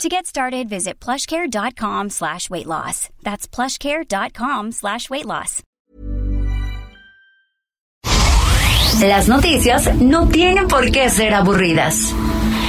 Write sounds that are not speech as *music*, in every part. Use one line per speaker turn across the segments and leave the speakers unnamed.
To get started, visit plushcare.com slash weight loss. That's plushcare.com slash weight loss.
Las noticias no tienen por qué ser aburridas.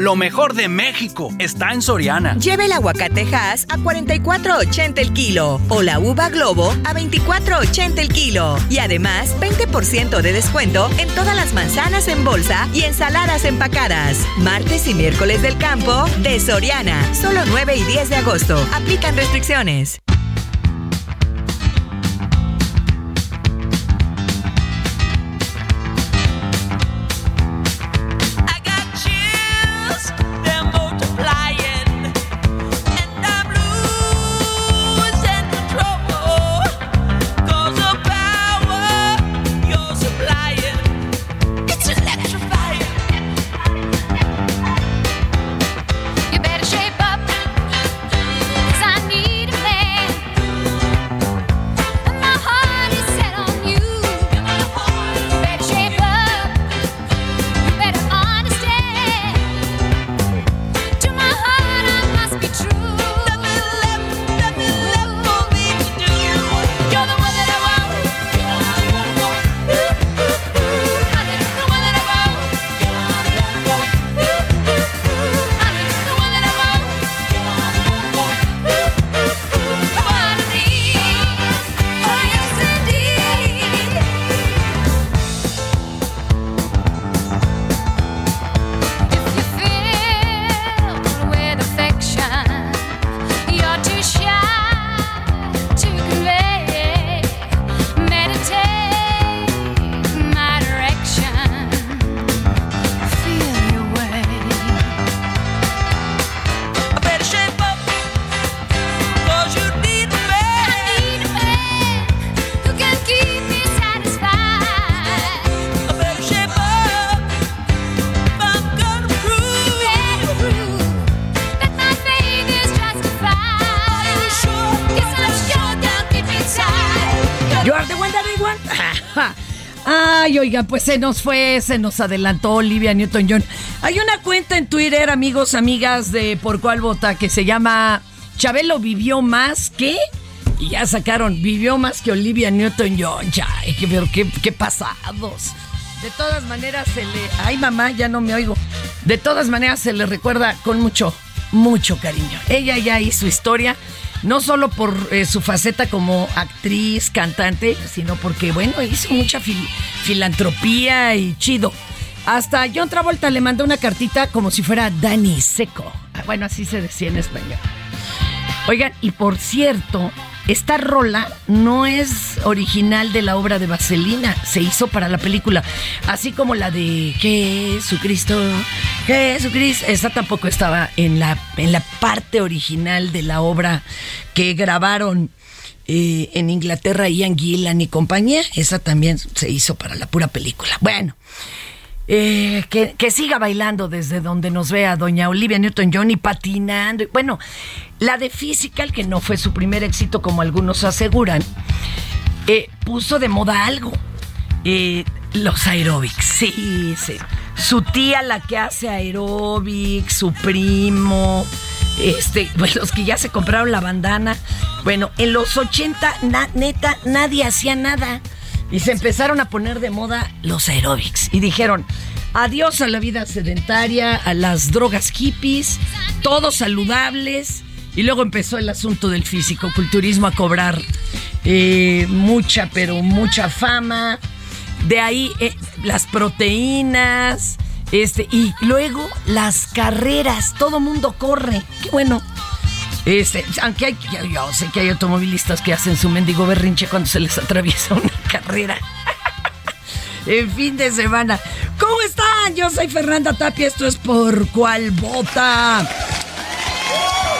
Lo mejor de México está en Soriana.
Lleve el aguacate Hass a 44.80 el kilo o la uva Globo a 24.80 el kilo. Y además, 20% de descuento en todas las manzanas en bolsa y ensaladas empacadas. Martes y miércoles del campo de Soriana. Solo 9 y 10 de agosto. Aplican restricciones.
Pues se nos fue, se nos adelantó Olivia Newton-John. Hay una cuenta en Twitter, amigos, amigas de Por Cuál Vota, que se llama Chabelo vivió más que... Y ya sacaron, vivió más que Olivia Newton-John. Ya, pero qué, qué pasados. De todas maneras se le... Ay, mamá, ya no me oigo. De todas maneras se le recuerda con mucho, mucho cariño. Ella ya hizo historia, no solo por eh, su faceta como actriz, cantante, sino porque, bueno, hizo mucha fil- filantropía y chido. Hasta John Travolta le mandó una cartita como si fuera Danny Seco. Ah, Bueno, así se decía en español. Oigan, y por cierto, esta rola no es original de la obra de Vaselina, se hizo para la película, así como la de Jesucristo, Jesucristo, esa tampoco estaba en la, en la parte original de la obra que grabaron eh, en Inglaterra Ian Gillan y compañía, esa también se hizo para la pura película. Bueno. Eh, que, que siga bailando desde donde nos vea doña Olivia Newton-John y patinando. Bueno, la de Physical, que no fue su primer éxito como algunos aseguran, eh, puso de moda algo. Eh, los aeróbics, sí, sí. su tía la que hace aeróbic, su primo, este, *laughs* los que ya se compraron la bandana. Bueno, en los 80, na- neta, nadie hacía nada. Y se empezaron a poner de moda los aeróbics. Y dijeron, adiós a la vida sedentaria, a las drogas hippies, todos saludables. Y luego empezó el asunto del físico-culturismo a cobrar eh, mucha, pero mucha fama. De ahí eh, las proteínas. Este, y luego las carreras. Todo mundo corre. Qué bueno. Este, aunque hay, yo, sé que hay automovilistas que hacen su mendigo berrinche cuando se les atraviesa una *laughs* carrera. *laughs* en fin de semana. ¿Cómo están? Yo soy Fernanda Tapia. Esto es Por Cual Vota.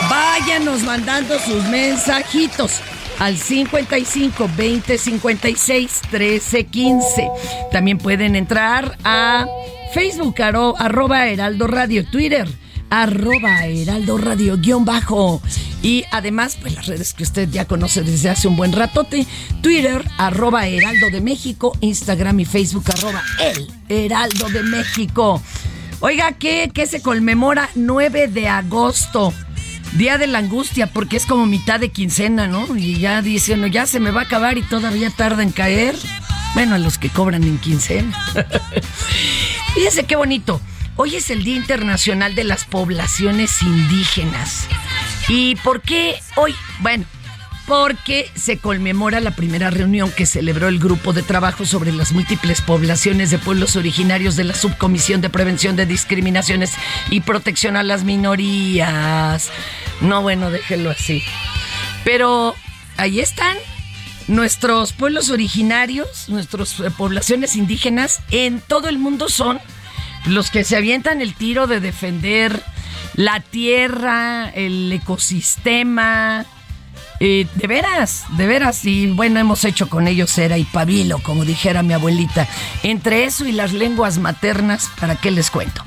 Váyanos mandando sus mensajitos al 55 20 56 13 15. También pueden entrar a Facebook, aro- arroba Heraldo Radio, Twitter, arroba Heraldo Radio, guion bajo. Y además, pues las redes que usted ya conoce desde hace un buen ratote, Twitter, arroba Heraldo de México, Instagram y Facebook, arroba El Heraldo de México. Oiga, ¿qué, qué se conmemora 9 de agosto? Día de la angustia, porque es como mitad de quincena, ¿no? Y ya dicen, no, ya se me va a acabar y todavía tarda en caer. Bueno, a los que cobran en quincena. *laughs* Fíjense qué bonito. Hoy es el Día Internacional de las Poblaciones Indígenas. ¿Y por qué hoy? Bueno, porque se conmemora la primera reunión que celebró el grupo de trabajo sobre las múltiples poblaciones de pueblos originarios de la Subcomisión de Prevención de Discriminaciones y Protección a las Minorías. No, bueno, déjelo así. Pero ahí están nuestros pueblos originarios, nuestras eh, poblaciones indígenas en todo el mundo son los que se avientan el tiro de defender la tierra, el ecosistema. Eh, de veras, de veras, y bueno, hemos hecho con ellos cera y pabilo, como dijera mi abuelita. Entre eso y las lenguas maternas, ¿para qué les cuento?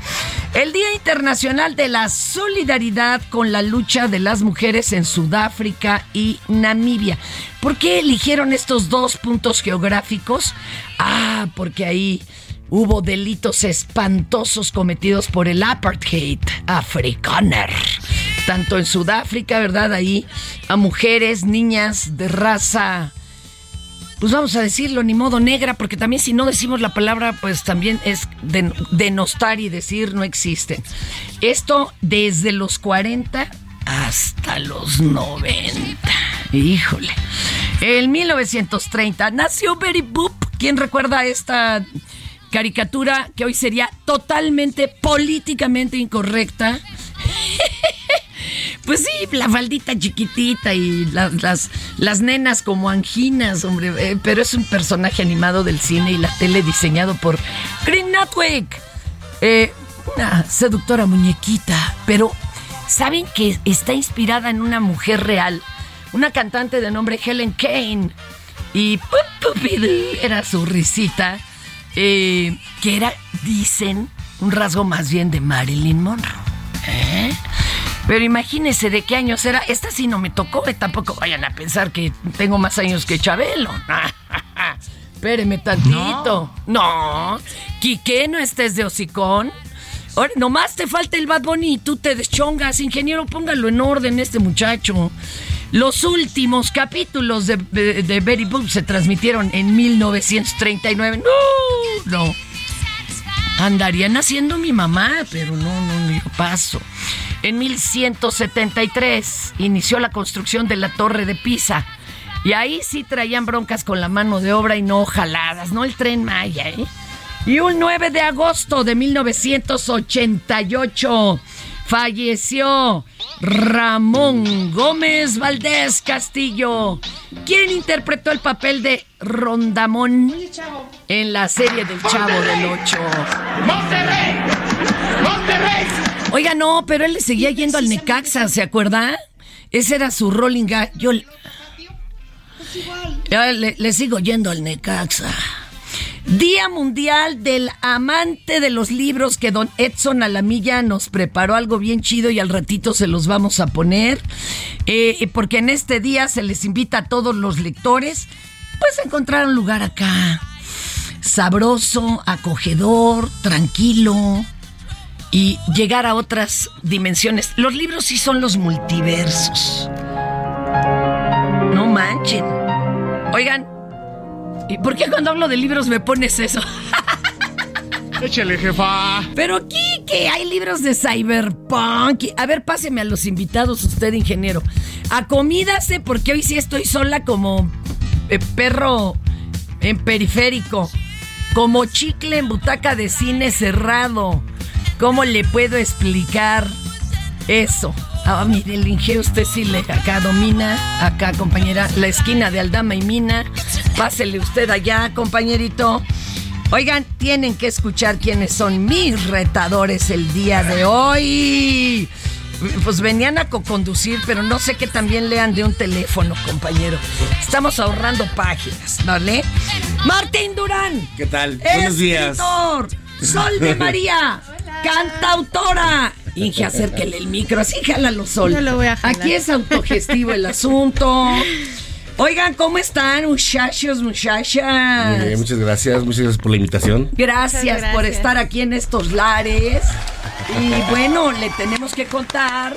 El Día Internacional de la Solidaridad con la lucha de las mujeres en Sudáfrica y Namibia. ¿Por qué eligieron estos dos puntos geográficos? Ah, porque ahí hubo delitos espantosos cometidos por el apartheid afrikaner. Tanto en Sudáfrica, ¿verdad? Ahí a mujeres, niñas de raza, pues vamos a decirlo, ni modo negra, porque también si no decimos la palabra, pues también es den- denostar y decir no existen. Esto desde los 40 hasta los 90. Híjole. En 1930 nació Betty Boop. ¿Quién recuerda esta caricatura que hoy sería totalmente políticamente incorrecta? *laughs* Pues sí, la faldita chiquitita y la- las, las nenas como anginas, hombre. eh, pero es un personaje animado del cine y la tele diseñado por Green Network. Eh, una seductora muñequita, pero ¿saben que está inspirada en una mujer real? Una cantante de nombre Helen Kane. Y *laughs* era su risita, eh, que era, dicen, un rasgo más bien de Marilyn Monroe. ¿Eh? Pero imagínense de qué años era. Esta sí no me tocó, eh, tampoco vayan a pensar que tengo más años que Chabelo. *laughs* Espéreme tantito. No. Quique, no estés de hocicón. Ahora, nomás te falta el Bad Bunny y tú te deschongas. Ingeniero, póngalo en orden este muchacho. Los últimos capítulos de, de, de Betty Boop se transmitieron en 1939. No, no. Andaría naciendo mi mamá, pero no, no, no, yo paso. En 1173 inició la construcción de la Torre de Pisa. Y ahí sí traían broncas con la mano de obra y no jaladas, no el tren Maya, ¿eh? Y un 9 de agosto de 1988 falleció Ramón Gómez Valdés Castillo. ¿Quién interpretó el papel de Rondamón en la serie del Chavo del Ocho?
¡Monterrey! ¡Monterrey!
Oiga, no, pero él le seguía yendo al Necaxa, ¿se acuerda? Ese era su rolling. Yo le- le sigo yendo al Necaxa. Día Mundial del Amante de los Libros que don Edson Alamilla nos preparó algo bien chido y al ratito se los vamos a poner. Eh, porque en este día se les invita a todos los lectores pues a encontrar un lugar acá. sabroso, acogedor, tranquilo y llegar a otras dimensiones. Los libros sí son los multiversos. No manchen. Oigan, ¿y por qué cuando hablo de libros me pones eso? *laughs*
Échale, jefa.
Pero aquí que hay libros de cyberpunk. A ver, páseme a los invitados, usted, ingeniero. Acomídase, porque hoy sí estoy sola como eh, perro en periférico. Como chicle en butaca de cine cerrado. ¿Cómo le puedo explicar eso? Ah, mire, el ingeniero usted sí le acá domina. Acá, compañera, la esquina de Aldama y Mina. Pásele usted allá, compañerito. Oigan, tienen que escuchar quiénes son mis retadores el día de hoy. Pues venían a co-conducir, pero no sé que también lean de un teléfono, compañero. Estamos ahorrando páginas, ¿vale? Martín Durán.
¿Qué tal? Buenos días.
Escritor. Sol de María. *laughs* Cantautora. Inge, acérquele el micro, así jálalo, Sol.
No lo voy a jalar.
Aquí es autogestivo el asunto. Oigan, ¿cómo están, muchachos, muchachas?
Muy bien, muchas gracias, muchas gracias por la invitación.
Gracias,
gracias.
por estar aquí en estos lares. Y bueno, le tenemos que contar,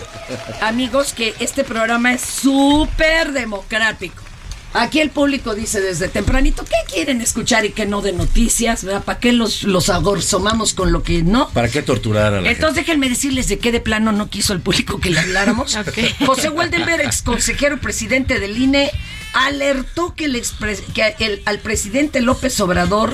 amigos, que este programa es súper democrático. Aquí el público dice desde tempranito qué quieren escuchar y qué no de noticias, ¿verdad? ¿Para qué los, los agorzomamos con lo que no?
¿Para qué torturar a la
Entonces déjenme decirles de qué de plano no quiso el público que le habláramos. *laughs* José Waldenberg, ex consejero presidente del INE, alertó que, el expres- que el- al presidente López Obrador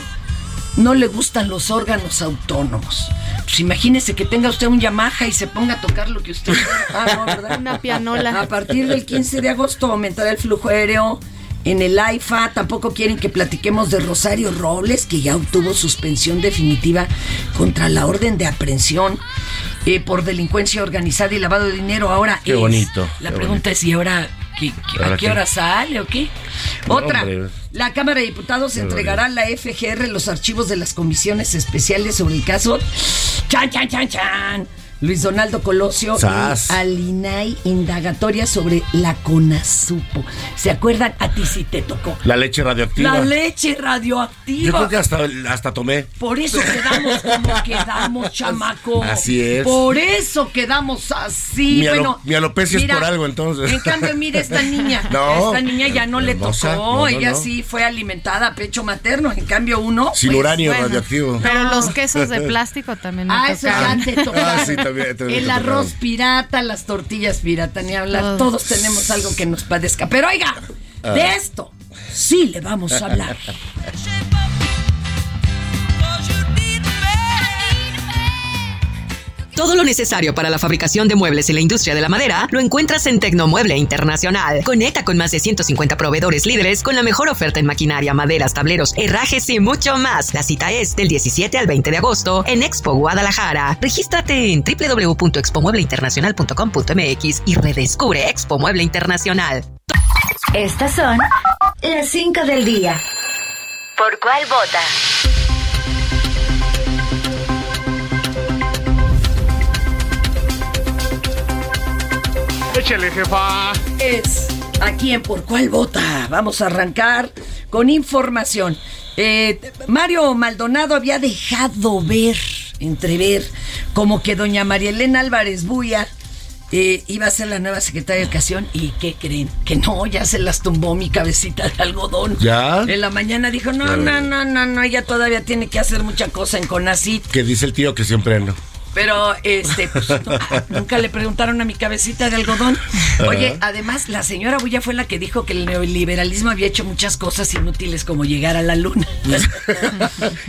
no le gustan los órganos autónomos. Pues imagínese que tenga usted un Yamaha y se ponga a tocar lo que usted. *laughs* Ah, no, ¿verdad?
Una pianola.
A partir del 15 de agosto aumentará el flujo aéreo en el AIFA. Tampoco quieren que platiquemos de Rosario Robles, que ya obtuvo suspensión definitiva contra la orden de aprehensión eh, por delincuencia organizada y lavado de dinero. Ahora
Qué
es-
bonito,
La
qué
pregunta es: ¿y ahora qué- qué- a
¿Ahora
qué
qué?
hora sale o qué?
No,
Otra.
hombre.
La Cámara de Diputados entregará a la FGR los archivos de las comisiones especiales sobre el caso. ¡Chan, chan, chan, chan! Luis Donaldo Colosio
Sas.
y al INAI indagatoria sobre la CONASUPO. ¿Se acuerdan? A ti sí te tocó.
La leche radioactiva.
La leche
Yo
radioactiva.
creo que hasta, hasta tomé.
Por eso quedamos como *laughs* quedamos, chamaco.
Así es.
Por eso quedamos así.
Mi alo-
bueno,
mi alopecia es por algo, entonces.
En cambio, mire esta niña. *laughs*
No,
esta niña ya no le tocó.
No, no,
Ella
no.
sí fue alimentada a pecho materno. En cambio, uno.
Sin
pues,
uranio
bueno.
radioactivo.
Pero los quesos de *laughs* plástico también me
Ah, eso ya te tocaron.
Ah, sí,
El arroz pirata, las tortillas pirata, ni hablar.
Todos.
Todos tenemos algo que nos padezca. Pero oiga,
Ah.
de esto sí le vamos a hablar. *laughs*
Todo lo necesario para la fabricación de muebles y la industria de la madera lo encuentras en Tecnomueble Internacional. Conecta con más de 150 proveedores líderes con la mejor oferta en maquinaria, maderas, tableros, herrajes y mucho más. La cita es del 17 al 20 de agosto en Expo Guadalajara. Regístrate en www.expomuebleinternacional.com.mx y redescubre Expo Mueble Internacional.
Estas son las 5 del día. ¿Por cuál vota?
Échale, jefa.
es aquí en Por Cuál Vota. Vamos a arrancar con información. Eh, Mario Maldonado había dejado ver, entrever, como que doña María Elena Álvarez Buya eh, iba a ser la nueva secretaria de Educación. ¿Y qué creen? Que no, ya se las tumbó mi cabecita de algodón.
¿Ya?
En la mañana dijo, no, no, no, no, no, ella todavía tiene que hacer mucha cosa en CONACIT.
Que dice el tío que siempre no.
Pero, este, pues, no, nunca le preguntaron a mi cabecita de algodón. Oye, además, la señora Bulla fue la que dijo que el neoliberalismo había hecho muchas cosas inútiles como llegar a la luna.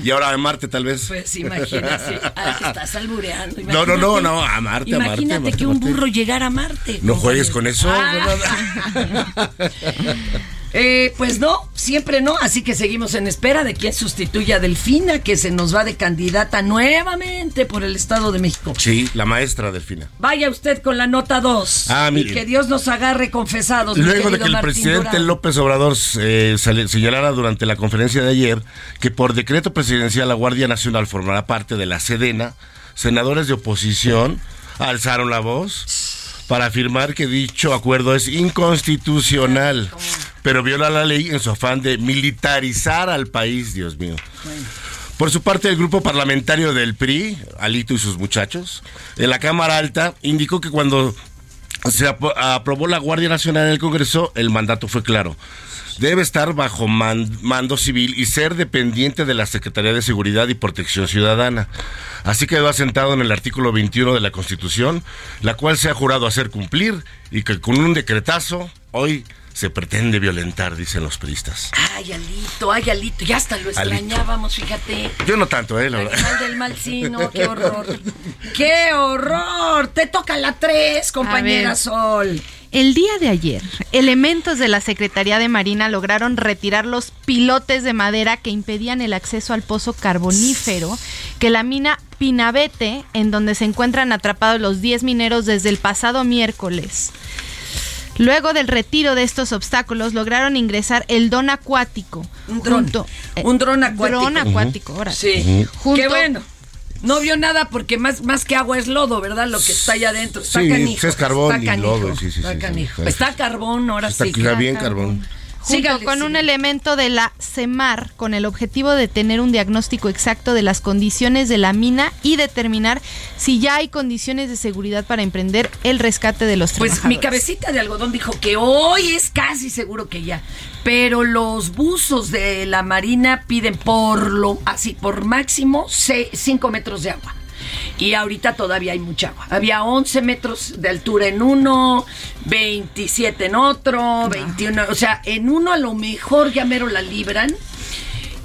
y ahora a Marte, tal vez.
Pues imagínate, ah, estás albureando.
No, no, no, no, a Marte, a Marte,
Imagínate
a Marte,
que
a
un
Marte.
burro llegara a Marte.
No juegues con eso.
Ah. *laughs* Eh, pues no, siempre no, así que seguimos en espera de quien sustituya a Delfina, que se nos va de candidata nuevamente por el Estado de México.
Sí, la maestra Delfina.
Vaya usted con la nota 2.
Ah,
y que Dios nos agarre confesados.
Luego de que el
Martín
presidente
Durán.
López Obrador eh, señalara durante la conferencia de ayer que por decreto presidencial la Guardia Nacional formará parte de la Sedena, senadores de oposición alzaron la voz para afirmar que dicho acuerdo es inconstitucional, pero viola la ley en su afán de militarizar al país, Dios mío. Por su parte, el grupo parlamentario del PRI, Alito y sus muchachos, en la Cámara Alta, indicó que cuando se ap- aprobó la Guardia Nacional en el Congreso, el mandato fue claro. Debe estar bajo man- mando civil y ser dependiente de la Secretaría de Seguridad y Protección Ciudadana. Así quedó asentado en el artículo 21 de la Constitución, la cual se ha jurado hacer cumplir y que con un decretazo hoy se pretende violentar, dicen los priistas.
Ay, Alito, ay, Alito. Ya hasta lo
Alito.
extrañábamos, fíjate.
Yo no tanto, ¿eh? La verdad.
final del mal, sí, no, qué horror. ¡Qué horror! Te toca la 3, compañera. Sol.
El día de ayer, elementos de la Secretaría de Marina lograron retirar los pilotes de madera que impedían el acceso al pozo carbonífero que la mina Pinabete, en donde se encuentran atrapados los 10 mineros desde el pasado miércoles. Luego del retiro de estos obstáculos, lograron ingresar el don acuático.
Un dron.
junto- eh,
Un dron acuático.
Dron acuático, ahora.
Sí.
Junto-
Qué bueno. No vio nada porque más, más que agua es lodo, ¿verdad? Lo que está allá adentro. Está
Sí,
canijo.
es carbón
está
y
canijo,
lodo, sí, sí,
está canijo.
Sí.
Está carbón, ahora
Está
sí.
está bien carbón.
Junto con un elemento de la CEMAR con el objetivo de tener un diagnóstico exacto de las condiciones de la mina y determinar si ya hay condiciones de seguridad para emprender el rescate de los
Pues mi
trabajadores.
cabecita de algodón dijo que hoy es casi seguro que ya. Pero los buzos de la marina piden por lo así, por máximo 5 metros de agua. Y ahorita todavía hay mucha agua. Había 11 metros de altura en uno, 27 en otro, 21. O sea, en uno a lo mejor ya mero la libran.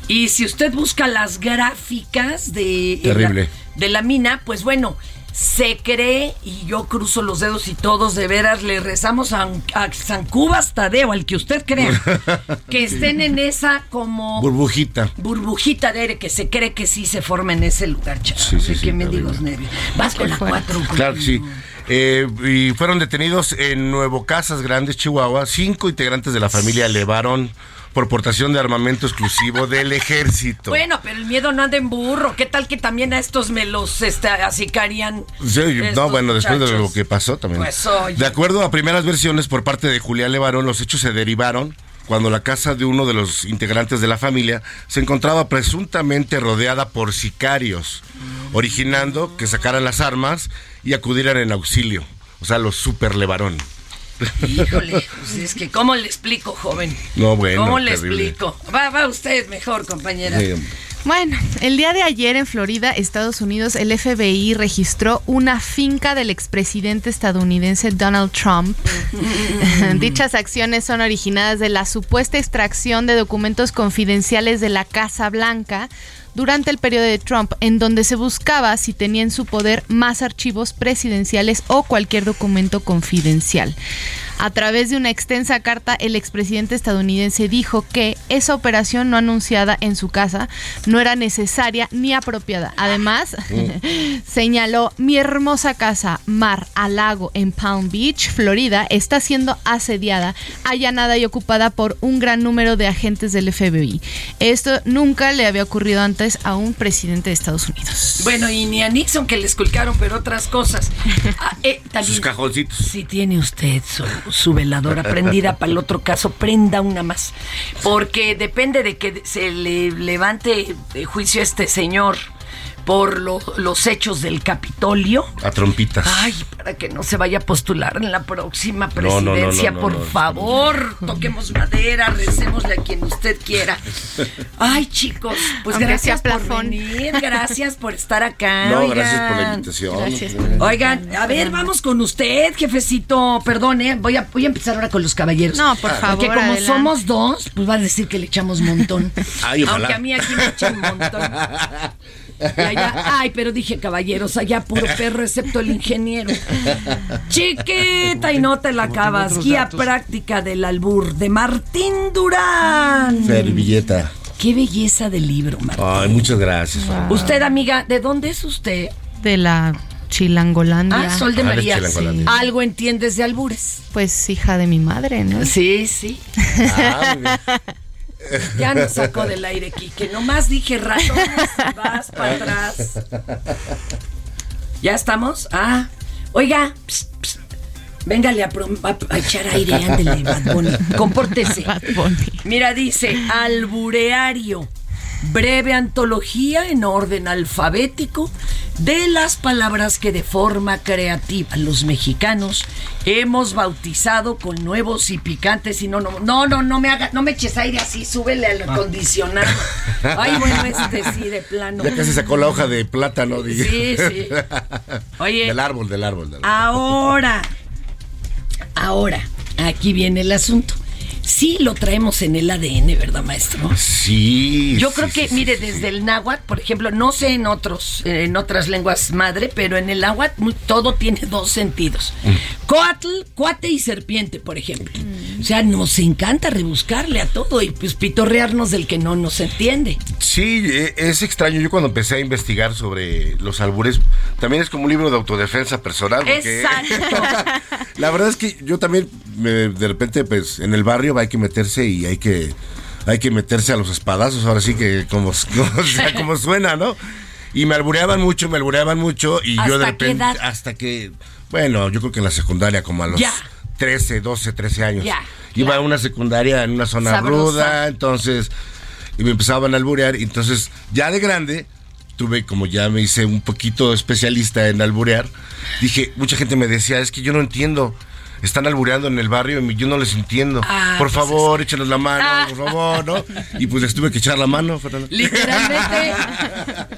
Y si usted busca las gráficas de,
Terrible.
de la mina, pues bueno, se cree, y yo cruzo los dedos y todos de veras le rezamos a, a San Cubas Tadeo, al que usted crea, *laughs* que estén en esa como
Burbujita.
burbujita de aire que se cree que sí se forma en ese lugar, chaval.
Sí, sí, sí,
mendigos nervios. Vas con la cuatro.
Claro que sí. Eh, y fueron detenidos en Nuevo Casas Grandes, Chihuahua, cinco integrantes de la familia Levarón por portación de armamento exclusivo del ejército.
Bueno, pero el miedo no anda en burro. ¿Qué tal que también a estos me los este, acicarían?
Sí, no, bueno, después de lo que pasó también.
Pues,
de acuerdo a primeras versiones por parte de Julián Levarón, los hechos se derivaron cuando la casa de uno de los integrantes de la familia se encontraba presuntamente rodeada por sicarios, originando que sacaran las armas y acudieran en auxilio. O sea, los super Levarón.
Híjole, pues es que ¿cómo le explico, joven?
No, bueno,
¿Cómo le
terrible.
explico? Va, va usted mejor, compañera.
Sí.
Bueno, el día de ayer en Florida, Estados Unidos, el FBI registró una finca del expresidente estadounidense Donald Trump. *laughs* Dichas acciones son originadas de la supuesta extracción de documentos confidenciales de la Casa Blanca durante el periodo de Trump, en donde se buscaba si tenía en su poder más archivos presidenciales o cualquier documento confidencial. A través de una extensa carta, el expresidente estadounidense dijo que esa operación no anunciada en su casa no era necesaria ni apropiada. Además, *laughs* señaló, mi hermosa casa, mar a lago en Palm Beach, Florida, está siendo asediada, allanada y ocupada por un gran número de agentes del FBI. Esto nunca le había ocurrido antes a un presidente de Estados Unidos.
Bueno, y ni a Nixon que le esculcaron, pero otras cosas. *laughs* Ah, eh, también,
Sus cajoncitos.
si tiene usted su, su veladora prendida para el otro caso, prenda una más. Porque depende de que se le levante de juicio a este señor por lo- los hechos del Capitolio.
A trompitas.
Ay, para que no se vaya a postular en la próxima
No, no, no,
presidencia,
no, no,
por
no.
favor, toquemos madera, recémosle a quien usted quiera. Ay, chicos, pues
Aunque
gracias por venir, gracias por estar acá.
No,
oigan.
gracias por la invitación.
Gracias.
Oigan, a ver, vamos con usted, jefecito. Perdón, ¿eh? voy, a, voy a empezar ahora con los caballeros.
No, por
Porque
favor,
como
adelante.
somos dos, pues va a decir que le echamos montón. *laughs*
Ay, ojalá.
Aunque a mí aquí me echan montón. *laughs* Y allá, ay, pero dije caballeros, allá puro perro, excepto el ingeniero. Chiquita y no te la acabas. Guía práctica del albur de Martín Durán.
Servilleta.
Qué belleza de libro, Martín.
Ay, muchas gracias.
Usted, amiga, ¿de dónde es usted?
De la Chilangolandia.
Ah, Sol de
Ah,
María. Algo entiendes de albures.
Pues hija de mi madre, ¿no?
Sí, sí.
Ah, muy bien. *laughs*
Ya nos sacó del aire, Quique. Nomás dije ratones, vas para atrás. ¿Ya estamos? Ah, oiga, psst. véngale a, a- a echar aire, ándele, Bad Bunny. Compórtese.
Bad Bunny.
Mira, dice, albureario. Breve antología en orden alfabético de las palabras que de forma creativa los mexicanos hemos bautizado con nuevos y picantes y no no no no no me haga no me eches aire así súbele al acondicionado ay bueno este sí de plano
Ya casi sacó la hoja de plátano. dije.
Sí, sí. Oye.
Del árbol, del árbol. del árbol.
Ahora, ahora, aquí viene el asunto. Sí lo traemos en el ADN, ¿verdad, maestro?
Sí.
Yo
sí,
creo que,
sí,
mire, desde el náhuatl, por ejemplo, no sé en otros, en otras lenguas madre, pero en el náhuatl muy- todo tiene dos sentidos. Coatl, cuate y serpiente, por ejemplo. O sea, nos encanta rebuscarle a todo y pues pitorrearnos del que no nos entiende.
Sí, eh, es extraño. Yo cuando empecé a investigar sobre los albures, también es como un libro de autodefensa personal. porque-
Exacto. *laughs*
La verdad es que yo también, me- de repente, pues, en el barrio hay que meterse y hay que, hay que meterse a los espadazos. Ahora sí que como, *laughs* como, o sea, como suena, ¿no? Y me albureaban mucho, me albureaban mucho y yo de
¿Hasta qué
repente, hasta que, bueno, yo creo que en la secundaria, como a los
Ya.
13, 12, 13 años. Iba a una secundaria en una zona
Sabrosa.
ruda, entonces, y me empezaban a alburear, entonces, ya de grande, tuve, como ya me hice un poquito especialista en alburear, dije, mucha gente me decía, es que yo no entiendo. Están albureando en el barrio y yo no les entiendo.
Ah,
por
pues
favor, échenos la mano, por favor, ¿no? Y pues les tuve que echar la mano.
Literalmente.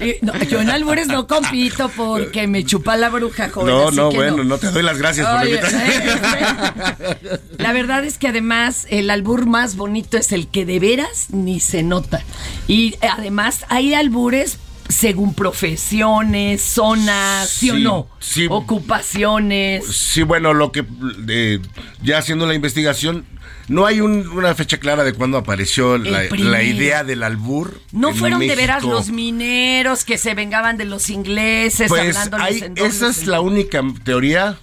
*laughs* eh, no, yo en albures no compito porque me chupa la bruja, joven.
No, no, bueno, no. te doy las gracias por la. *laughs*
La verdad es que además el albur más bonito es el que de veras ni se nota. Y además hay albures según profesiones, zonas, ¿sí, o no?
sí.
Ocupaciones.
Sí, bueno, lo que eh, ya haciendo la investigación, no hay un- una fecha clara de cuándo apareció la, idea del albur.
No fueron de veras los mineros que se vengaban de los ingleses
Pues hay-
en
esa es la única teoría,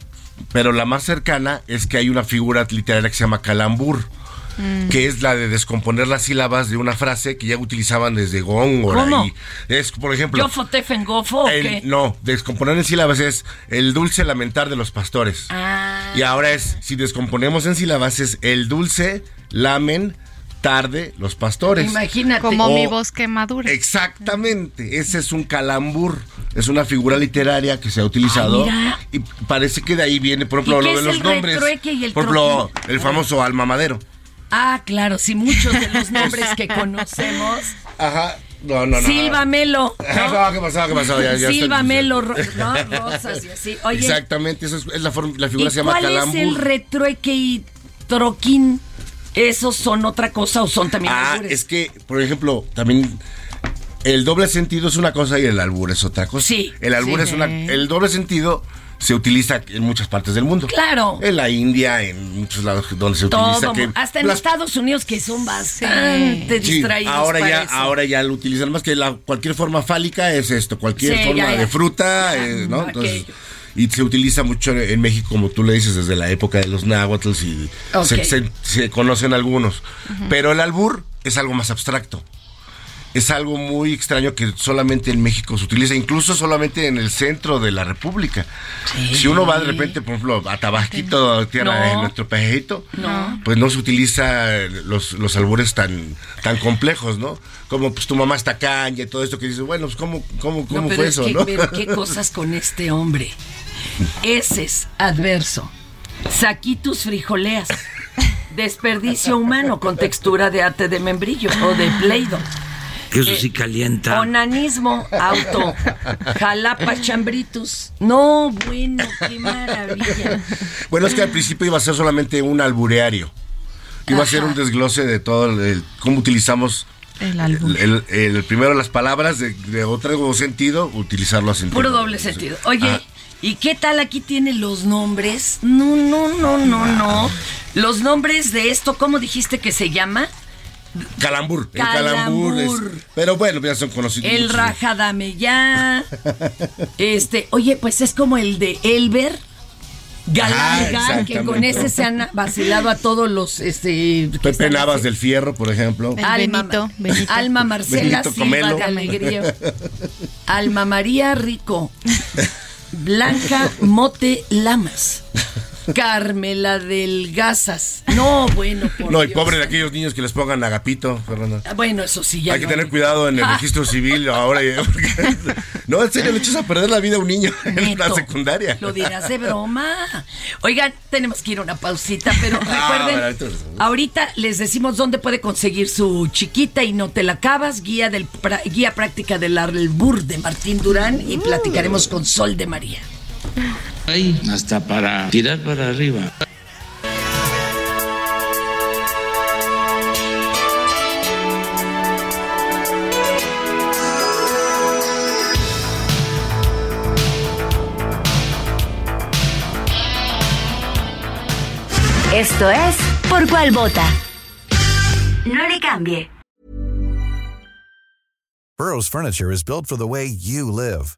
pero la más cercana es que hay una figura literaria que se llama calambur.
Mm.
que es la de descomponer las sílabas de una frase que ya utilizaban desde Góngora.
¿Cómo?
y es, por ejemplo,
¿Yo fotefen gofo o
el-
qué?
no, descomponer en sílabas es el dulce lamentar de los pastores.
Ah.
Y ahora es, si descomponemos en sílabas, es el dulce lamen tarde los pastores.
Imagínate.
Como
O-
mi bosque maduro.
Exactamente, ese es un calambur, es una figura literaria que se ha utilizado
Ah,
y parece que de ahí viene, por ejemplo,
¿Y qué
lo de los nombres.
retrueque y el
por ejemplo, el famoso alma madero.
Ah, claro, sí, muchos de los *laughs* nombres que conocemos.
Ajá. No, no, no.
Silva Melo. *laughs*
No, ¿qué pasó? ¿Qué pasó? Ya- ya
Silva Melo, ro- *laughs* no, rosas y así. Oye,
Exactamente, esa es, es la, forma- la figura
¿y
se llama
cuál es el retrueque y troquín? ¿Esos son otra cosa o son también
Ah,
albures?
es que, por ejemplo, también el doble sentido es una cosa y el albur es otra cosa.
Sí,
El albur
sí.
es una. El doble sentido se utiliza en muchas partes del mundo.
Claro.
En la India, en muchos lados donde se utiliza. Que
hasta en
las-
Estados Unidos que son bastante
Sí,
distraídos
ahora
para
ya,
eso.
ahora ya lo utilizan más que la, cualquier forma fálica es esto, cualquier
Sí,
forma de fruta, eh, ¿no? Entonces, y se utiliza mucho en México, como tú le dices, desde la época de los náhuatls y
Ok.
se, se- se conocen algunos. Pero el albur es algo más abstracto. Es algo muy extraño que solamente en México se utiliza, incluso solamente en el centro de la República. Si uno va de repente, por ejemplo, a Tabasquito, tierra
No.
de nuestro pejito,
No.
pues no se utiliza los, los albures tan, tan complejos, ¿no? Como pues tu mamá está caña y todo esto que dices, bueno, pues cómo, cómo,
No,
cómo
pero
fue
es
eso,
que,
¿no?
pero qué *laughs* cosas con este hombre. Ese es adverso. Saquitus frijoleas. Desperdicio humano con textura de ate de membrillo o de pleido.
Eso
Eh,
sí calienta.
Onanismo, auto, jalapa chambritus. No, bueno, qué maravilla.
Bueno, es que al principio iba a ser solamente un albureario. Iba a ser un desglose de todo el, el- cómo utilizamos
El álbum.
el, el- el primero las palabras de, de otro sentido, utilizarlo a sentido.
Puro doble sentido. Oye,
Ah.
¿y qué tal aquí tiene los nombres? No, no, no, no, no. Los nombres de esto, ¿cómo dijiste que se llama?
Calambur, el
Calambur.
calambur. es- pero bueno, ya son conocidos.
El
muchos.
rajadame ya. *laughs* Este, oye, pues es como el de Elber. Galán,
Ah,
que con ese se han vacilado a todos los este
Pepe Navas del Fierro, por ejemplo.
Alma,
Benito, Benito.
Alma Marcela
Benito
Silva
Comelo.
de Alegría. *laughs* Alma María Rico. Blanca Mote Lamas. *laughs* Carmela Delgazas. No, bueno, por
No, y
Dios.
pobre de aquellos niños que les pongan agapito, Fernanda.
Ah, Bueno, eso sí, ya
Hay que
no
tener cuidado en el *laughs* registro civil ahora. y- porque- no, en serio, le echas a perder la vida a un niño en la secundaria.
Lo dirás de broma. Oigan, tenemos que ir a una pausita, pero *laughs*
Ah,
recuerden,
bueno, ahorita les-
decimos dónde puede conseguir su chiquita y no te la acabas, guía del guía práctica del albur de Martín Durán y platicaremos con Sol de María.
Ahí, hasta para tirar para arriba.
Esto es Por Cuál Vota. No le cambie.
Burrow's furniture is built for the way you live.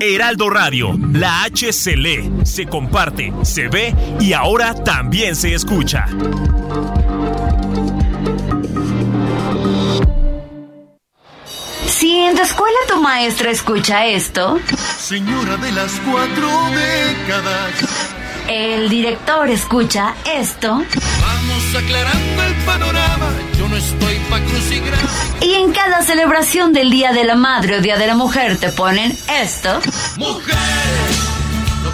Heraldo Radio, la H se lee, se comparte, se ve y ahora también se escucha.
Si en tu escuela tu maestra escucha esto,
Señora de las cuatro décadas.
el director escucha esto
Vamos aclarando el panorama. Yo no estoy pa' crucigrama.
y en cada celebración del Día de la Madre o Día de la Mujer te ponen esto,
lo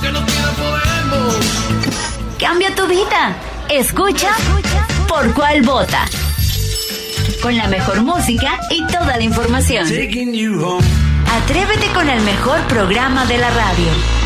que podemos.
cambia tu vida. Escucha por cuál vota. Con la mejor música y toda la información. Atrévete con el mejor programa de la radio.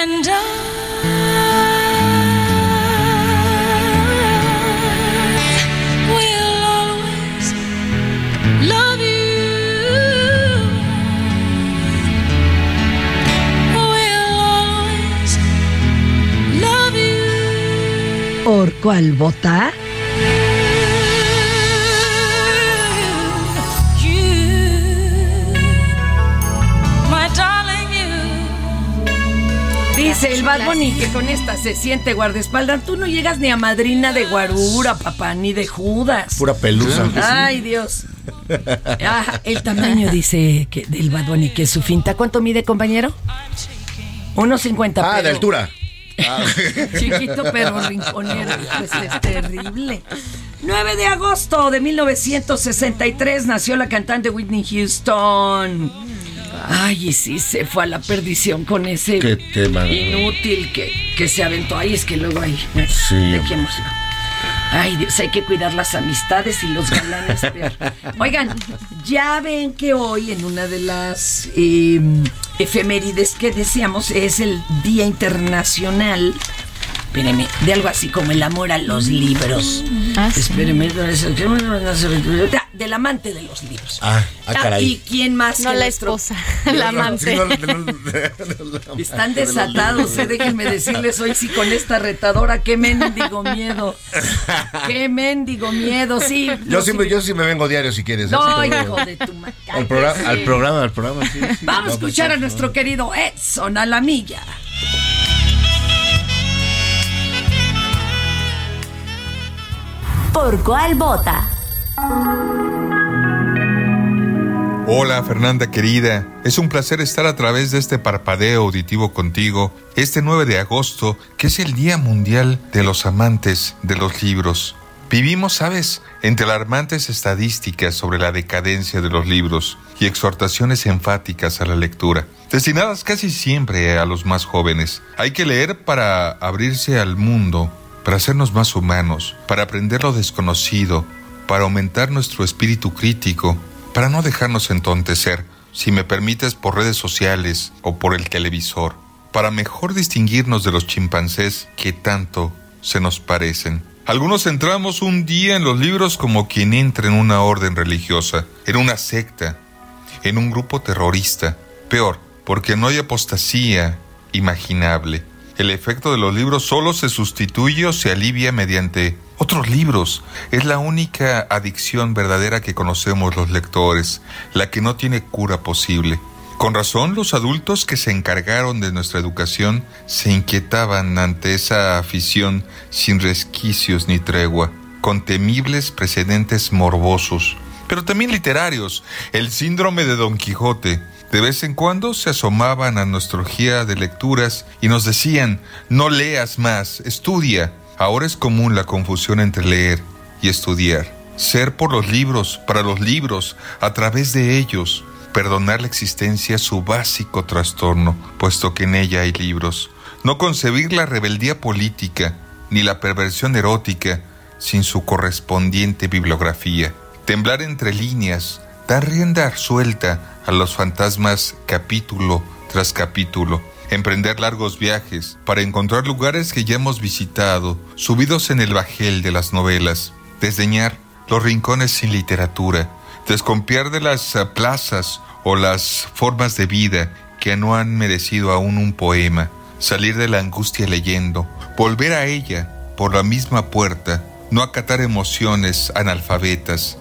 And I will always love you. Will always love you.
¿Por cuál vota? Dice el Bad Bunny que con esta se siente guardaespaldas. Tú no llegas ni a madrina de guarura, papá, ni de Judas.
Pura pelusa.
Ay, Dios. Ah, el tamaño dice que del Bad Bunny que es su finta. ¿Cuánto mide, compañero? 1.50.
Ah, de altura. Ah. *laughs*
Chiquito pero rinconero, pues es terrible. 9 de agosto de 1963 nació la cantante Whitney Houston. Ay, y sí, se fue a la perdición con ese
Qué tema.
inútil que, que se aventó. Ay, es que luego hay...
Sí.
¿De qué emoción? Ay, Dios, hay que cuidar las amistades y los galanes. peor. Oigan, ya ven que hoy en una de las eh, efemérides que decíamos es el Día Internacional, espérenme, de algo así como el amor a los libros.
Ah, sí.
Espérenme, del amante de los libros.
Ah, ah, caray.
¿Y quién más?
No
que
la
nuestro-
esposa, *laughs* la amante. *laughs*
Están desatados, eh, déjenme decirles hoy sí con esta retadora, qué mendigo miedo. Qué mendigo miedo, sí.
Yo
no,
sí,
sí
me, yo sí me vengo diario si quieres. ¿eh?
No, hijo de tu ma-
al, programa, al programa, al programa, sí. sí.
Vamos a escuchar a
pues,
nuestro querido Edson a la milla.
¿Por cuál vota?
Hola Fernanda querida, es un placer estar a través de este parpadeo auditivo contigo este 9 de agosto, que es el Día Mundial de los Amantes de los Libros. Vivimos, sabes, entre alarmantes estadísticas sobre la decadencia de los libros y exhortaciones enfáticas a la lectura, destinadas casi siempre a los más jóvenes. Hay que leer para abrirse al mundo, para hacernos más humanos, para aprender lo desconocido, para aumentar nuestro espíritu crítico, para no dejarnos entontecer, si me permites, por redes sociales o por el televisor, para mejor distinguirnos de los chimpancés que tanto se nos parecen. Algunos entramos un día en los libros como quien entra en una orden religiosa, en una secta, en un grupo terrorista. Peor, porque no hay apostasía imaginable. El efecto de los libros solo se sustituye o se alivia mediante otros libros. Es la única adicción verdadera que conocemos los lectores, la que no tiene cura posible. Con razón, los adultos que se encargaron de nuestra educación se inquietaban ante esa afición sin resquicios ni tregua, con temibles precedentes morbosos, pero también literarios. El síndrome de Don Quijote. De vez en cuando se asomaban a nuestra orgía de lecturas y nos decían, no leas más, estudia. Ahora es común la confusión entre leer y estudiar. Ser por los libros, para los libros, a través de ellos. Perdonar la existencia su básico trastorno, puesto que en ella hay libros. No concebir la rebeldía política ni la perversión erótica sin su correspondiente bibliografía. Temblar entre líneas, dar rienda suelta a los fantasmas capítulo tras capítulo. Emprender largos viajes para encontrar lugares que ya hemos visitado, subidos en el bajel de las novelas. Desdeñar los rincones sin literatura. Desconfiar de las plazas o las formas de vida que no han merecido aún un poema. Salir de la angustia leyendo. Volver a ella por la misma puerta. No acatar emociones analfabetas.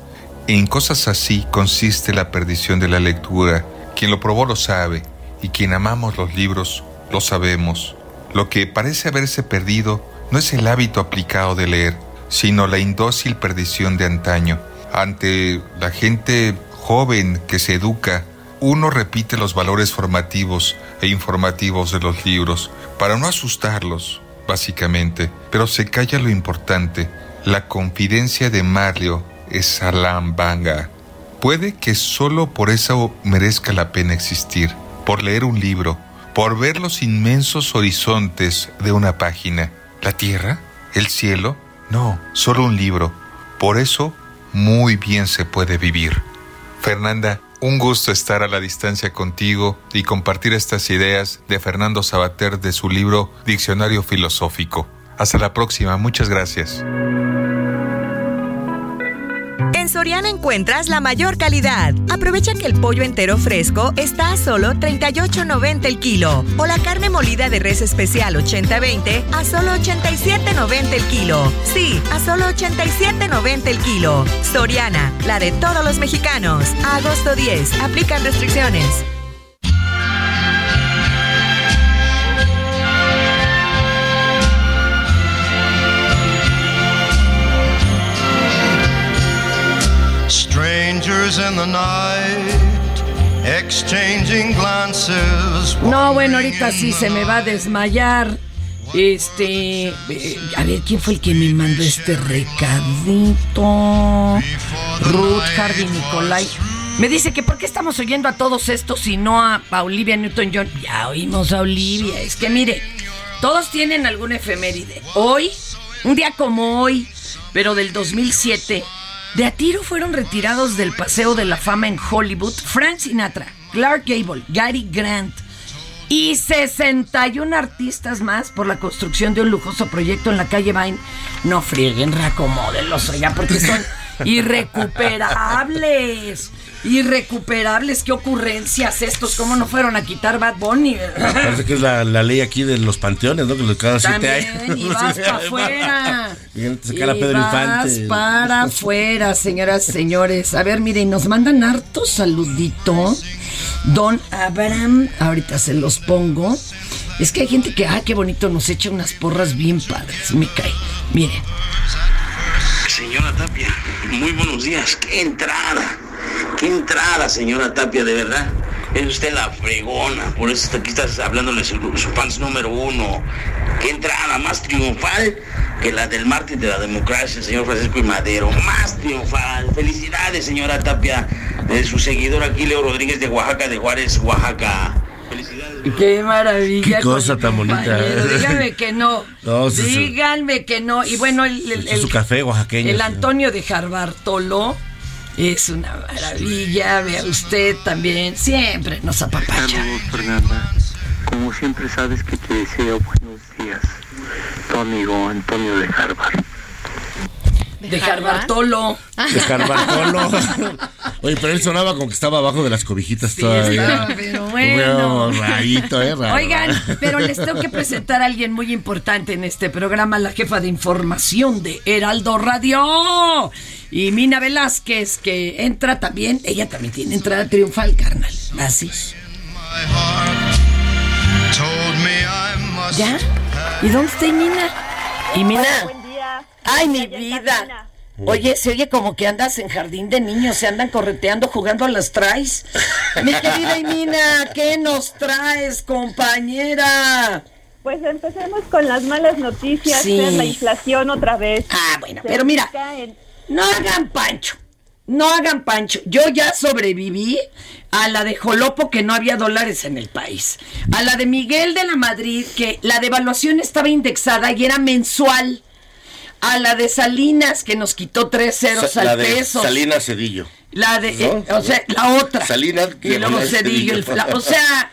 En cosas así consiste la perdición de la lectura. Quien lo probó lo sabe, y quien amamos los libros lo sabemos. Lo que parece haberse perdido no es el hábito aplicado de leer, sino la indócil perdición de antaño. Ante la gente joven que se educa, uno repite los valores formativos e informativos de los libros para no asustarlos, básicamente, pero se calla lo importante. La confidencia de Mario es Banga. Puede que solo por eso merezca la pena existir, por leer un libro, por ver los inmensos horizontes de una página. ¿La tierra? ¿El cielo? No, solo un libro. Por eso, muy bien se puede vivir. Fernanda, un gusto estar a la distancia contigo y compartir estas ideas de Fernando Sabater de su libro Diccionario Filosófico. Hasta la próxima, muchas gracias.
En Soriana encuentras la mayor calidad. Aprovecha que el pollo entero fresco está a solo 38.90 el kilo o la carne molida de res especial 80-20 a solo 87.90 el kilo. Sí, a solo 87.90 el kilo. Soriana, la de todos los mexicanos. A agosto 10, aplican restricciones.
No, bueno, ahorita sí se me va a desmayar. Este, eh, a ver, ¿quién fue el que me mandó este recadito? Ruth Hardy Nicolai. Me dice que por qué estamos oyendo a todos estos y no a, a Olivia Newton-John. Ya oímos a Olivia. Es que mire, todos tienen alguna efeméride. Hoy, un día como hoy, pero del 2007, de a tiro fueron retirados del Paseo de la Fama en Hollywood Frank Sinatra, Clark Gable, Gary Grant y 61 artistas más por la construcción de un lujoso proyecto en la calle Vine. No frieguen, reacomódenlos, oiga, porque son *laughs* Irrecuperables. Irrecuperables. ¿Qué ocurrencias estos? ¿Cómo no fueron a quitar Bad Bunny?
Parece que es la, la ley aquí de los panteones, ¿no? Que los cada siete años.
y vas para *laughs* afuera. Y
Pedro
vas
Infante.
para afuera, señoras, señores. A ver, miren, nos mandan harto saludito. Don Abraham, ahorita se los pongo. Es que hay gente que, ah, qué bonito, nos echa unas porras bien padres. Me cae. Miren.
Señora Tapia, muy buenos días. ¡Qué entrada! ¡Qué entrada, señora Tapia, de verdad! Es usted la fregona, por eso está aquí estás hablándole su, su fans número uno. ¡Qué entrada más triunfal que la del mártir de la democracia, señor Francisco y Madero! ¡Más triunfal! ¡Felicidades, señora Tapia! De su seguidor aquí, Leo Rodríguez de Oaxaca, de Juárez, Oaxaca.
Qué maravilla.
Qué cosa tan bonita.
compañero. Díganme que no. *laughs*
No.
Díganme que no. Y bueno, el,
su café oaxaqueño.
el. Antonio de Jarbartolo es una maravilla. Vea usted también. Siempre nos apapacha.
Saludos, Fernanda. Como siempre sabes que te deseo buenos días. Tu amigo Antonio de Harvard.
De Jarbartolo.
De Carbartolo. *laughs* Oye, pero él sonaba como que estaba abajo de las cobijitas todavía.
estaba, pero bueno.
Bueno, rayito, eh, raro.
Oigan, pero les tengo que presentar a alguien muy importante en este programa, la jefa de información de Heraldo Radio. Y Mina Velázquez, que entra también, ella también tiene entrada triunfal, carnal. Así. ¿Ya? ¿Y dónde está Mina? ¿Y Mina? Ay, mi vida. Oye, se oye como que andas en jardín de niños, se andan correteando, jugando a las traes. Mi querida Mina, ¿qué nos traes, compañera?
Pues empecemos con las malas noticias,
Sí.
la inflación otra vez.
Ah, bueno, pero mira, no hagan pancho. No hagan pancho. Yo ya sobreviví a la de Jolopo que no había dólares en el país. A la de Miguel de la Madrid que la devaluación estaba indexada y era mensual. A la de Salinas que nos quitó tres ceros
Sa-
al peso.
Salinas Cedillo.
La de,
¿No?
eh, o sea, la otra.
Salinas
y luego Cedillo. el- la- o sea,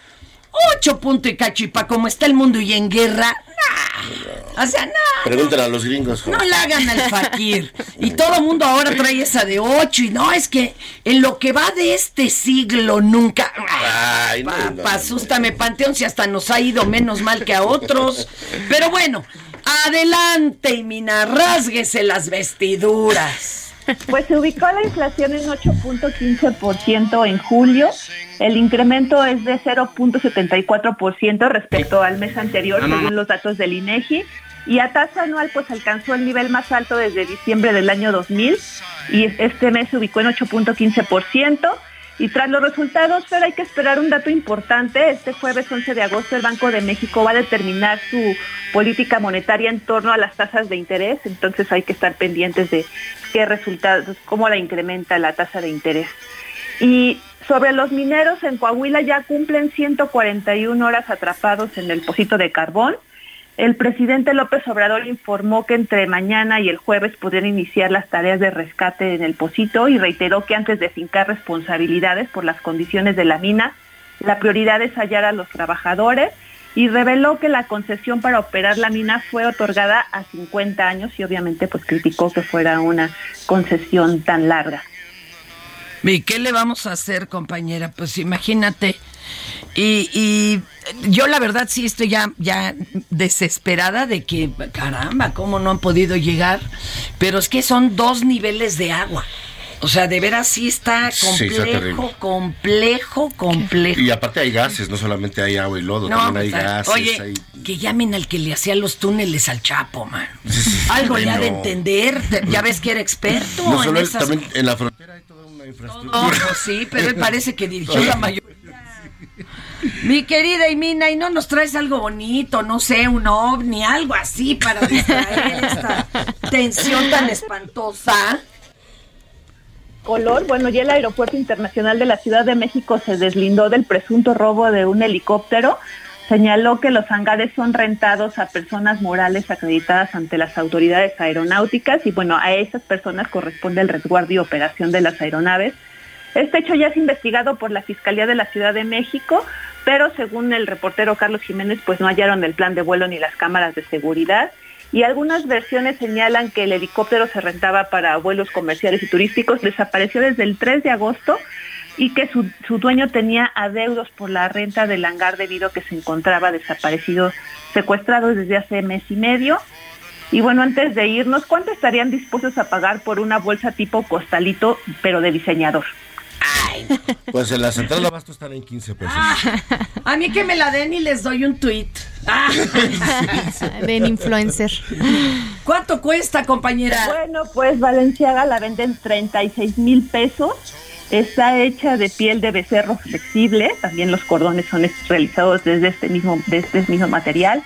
ocho punto y cacho y pa' como está el mundo y en guerra. nah. O sea, no.
Pregúntale a los gringos.
No la hagan al fakir. Y todo el mundo ahora trae esa de ocho. Y no, es que en lo que va de este siglo nunca.
Ay, no,
Pa-
no,
asústame, Panteón, si hasta nos ha ido menos mal que a otros. Pero bueno, adelante, y mina, rásguese las vestiduras.
Pues se ubicó la inflación en 8.15% en julio. El incremento es de 0.74% respecto al mes anterior, según los datos del INEGI. Y a tasa anual, pues alcanzó el nivel más alto desde diciembre del año 2000 y este mes se ubicó en 8.15%. Y tras los resultados, pero hay que esperar un dato importante. Este jueves 11 de agosto el Banco de México va a determinar su política monetaria en torno a las tasas de interés. Entonces hay que estar pendientes de qué resultados, cómo la incrementa la tasa de interés. Y sobre los mineros en Coahuila ya cumplen 141 horas atrapados en el pocito de carbón. El presidente López Obrador informó que entre mañana y el jueves podrían iniciar las tareas de rescate en el pocito y reiteró que antes de fincar responsabilidades por las condiciones de la mina, la prioridad es hallar a los trabajadores y reveló que la concesión para operar la mina fue otorgada a 50 años y obviamente pues criticó que fuera una concesión tan larga.
¿Y qué le vamos a hacer, compañera? Pues imagínate. Y, y yo la verdad sí estoy ya, ya desesperada de que, caramba, ¿cómo no han podido llegar? Pero es que son dos niveles de agua. O sea, de veras sí está
Sí, está terrible.
complejo, complejo, complejo.
Y aparte hay gases, no solamente hay agua y lodo,
No,
también hay gases.
oye,
hay-
que llamen al que le hacía los túneles al Chapo, man.
Sí, sí.
Algo le ha de
Bueno.
entender. te- Ya ves que era experto
No solo
esas
también en la frontera hay infraestructura.
No, pues sí, pero él parece que dirigió la mayoría. Mi querida Imina, ¿y no nos traes algo bonito? No sé, un ovni, algo así para distraer esta tensión tan espantosa.
color. Bueno, ya el Aeropuerto Internacional de la Ciudad de México se deslindó del presunto robo de un helicóptero. Señaló que los hangares son rentados a personas morales acreditadas ante las autoridades aeronáuticas y bueno, a esas personas corresponde el resguardo y operación de las aeronaves. Este hecho ya es investigado por la Fiscalía de la Ciudad de México, pero según el reportero Carlos Jiménez, pues no hallaron el plan de vuelo ni las cámaras de seguridad. y algunas versiones señalan que el helicóptero se rentaba para vuelos comerciales y turísticos, desapareció desde el 3 de agosto y que su, su dueño tenía adeudos por la renta del hangar debido a que se encontraba desaparecido, secuestrado desde hace mes y medio. Y bueno, antes de irnos, ¿cuánto estarían dispuestos a pagar por una bolsa tipo costalito, pero de diseñador? *laughs*
Pues en la central de abasto están en 15 pesos.
A mí que me la den y les doy un tweet. Ah. *laughs*
Den influencer.
¿Cuánto cuesta, compañera?
Bueno, pues Valenciaga la venden 36 mil pesos. Está hecha de piel de becerro flexible. También los cordones son realizados desde este mismo, de este mismo material.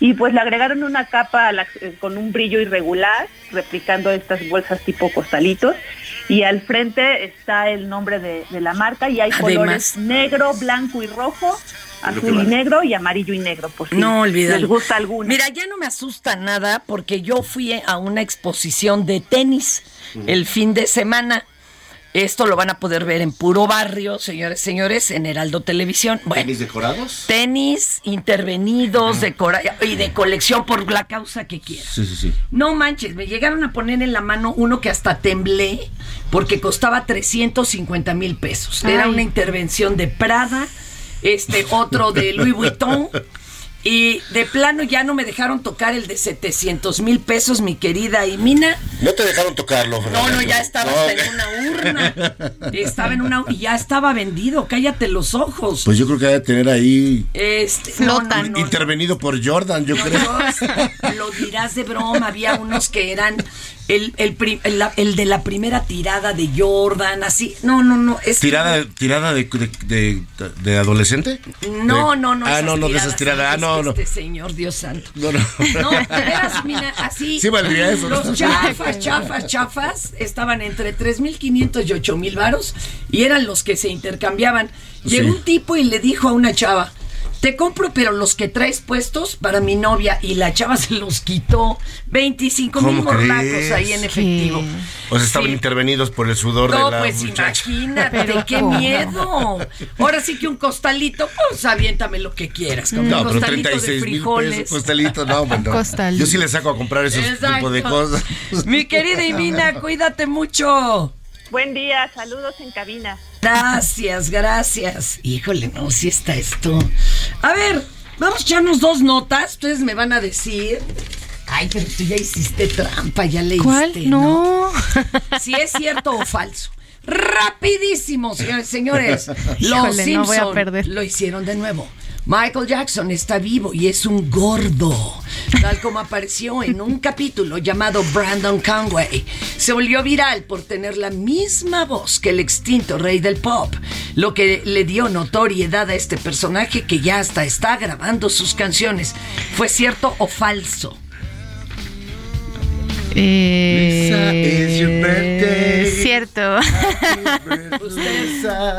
Y pues le agregaron una capa la- eh, con un brillo irregular, replicando estas bolsas tipo costalitos. Y al frente está el nombre de, de la marca y hay
Además.
colores negro, blanco y rojo, azul y negro y amarillo y negro. Por si
No olvídalo.
les gusta alguno.
Mira, ya no me asusta nada porque yo fui a una exposición de tenis el fin de semana. Esto lo van a poder ver en puro barrio, señores, señores, en Heraldo Televisión. Bueno,
¿Tenis decorados?
tenis intervenidos decora- y de colección por la causa que quieras.
Sí, sí, sí.
No manches, me llegaron a poner en la mano uno que hasta temblé porque costaba 350 mil pesos. Era una intervención de Prada, este otro de Louis Vuitton. *laughs* Y de plano ya no me dejaron tocar el de 700 mil pesos, mi querida Imina.
No te dejaron tocarlo,
No,
Fernando.
no, ya estaba
No.
hasta en una urna. Estaba en una y ya estaba vendido. Cállate los ojos.
Pues yo creo que debe tener ahí
Este, no, no, no,
intervenido por Jordan, yo
no,
creo.
no, lo dirás de broma. Había unos que eran el, el, pri- el- el de la primera tirada de Jordan, así. No, no, no. Es
¿Tirada, tirada de, de, de- de adolescente?
No,
De-
no, no.
Ah, no, no, de esas tiradas. Ah, no, no.
Este señor, Dios santo.
No, no.
No, de veras, mira, así.
Sí valdría eso, ¿no?
Los chafas, chafas, chafas estaban entre 3.500 y 8.000 varos y eran los que se intercambiaban. Llegó
Sí.
un tipo y le dijo a una chava, te compro, pero los que traes puestos para mi novia. Y la chava se los quitó. 25 mil
¿Cómo
morlacos ahí en efectivo.
O sea, estaban
Sí.
intervenidos por el sudor
No,
de la
pues
muchacha.
imagínate,
Pero
qué
¿cómo?
miedo. Ahora sí que un costalito, pues aviéntame lo que quieras. Como
No,
un
pero
costalito
36
de
mil
frijoles.
pesos, costalito, no, *laughs* bueno.
Costalito.
Yo sí le saco a comprar esos
Exacto.
tipos de cosas.
Mi querida Ivina, cuídate mucho.
Buen día, saludos en cabina.
Gracias, gracias. Híjole, no, si está esto. A ver, vamos a echarnos dos notas. Ustedes me van a decir. Ay, pero tú ya hiciste trampa, ya leíste.
¿Cuál? No. *laughs*
Si es cierto o falso. Rapidísimo, señores, señores. Los
Híjole, no voy a perder.
lo hicieron de nuevo. Michael Jackson está vivo y es un gordo, tal como apareció en un capítulo llamado Brandon Conway. Se volvió viral por tener la misma voz que el extinto rey del pop, lo que le dio notoriedad a este personaje que ya hasta está grabando sus canciones. ¿Fue cierto o falso?
Lisa, it's your birthday.
Eh, Cierto. *laughs*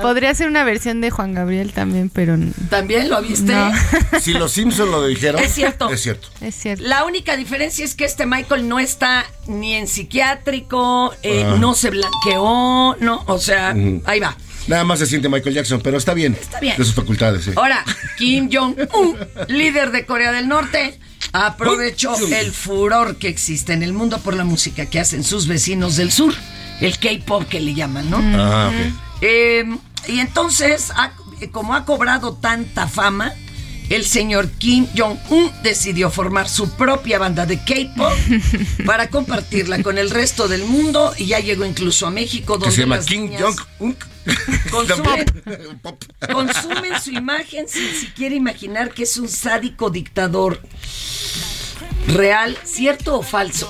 Podría ser una versión de Juan Gabriel también, pero
¿También lo viste?
No. *laughs*
Si los Simpson lo dijeron.
Es cierto.
Es cierto.
es cierto.
La única diferencia es que este Michael no está ni en psiquiátrico, eh,
Ah.
no se blanqueó, no, o sea,
Ujú.
ahí va.
Nada más se siente Michael Jackson, pero está bien.
Está bien.
De sus facultades, sí.
Ahora, Kim Jong-un, líder de Corea del Norte, aprovechó el furor que existe en el mundo por la música que hacen sus vecinos del sur, el K-pop que le llaman, ¿no?
Ah.
Eh, y entonces, ha- como ha cobrado tanta fama, el señor Kim Jong-un decidió formar su propia banda de K-pop *laughs* para compartirla con el resto del mundo y ya llegó incluso a México donde
se llama
las niñas
Jong-un.
consumen, *laughs* consumen su imagen sin siquiera imaginar que es un sádico dictador. Real, ¿cierto o falso?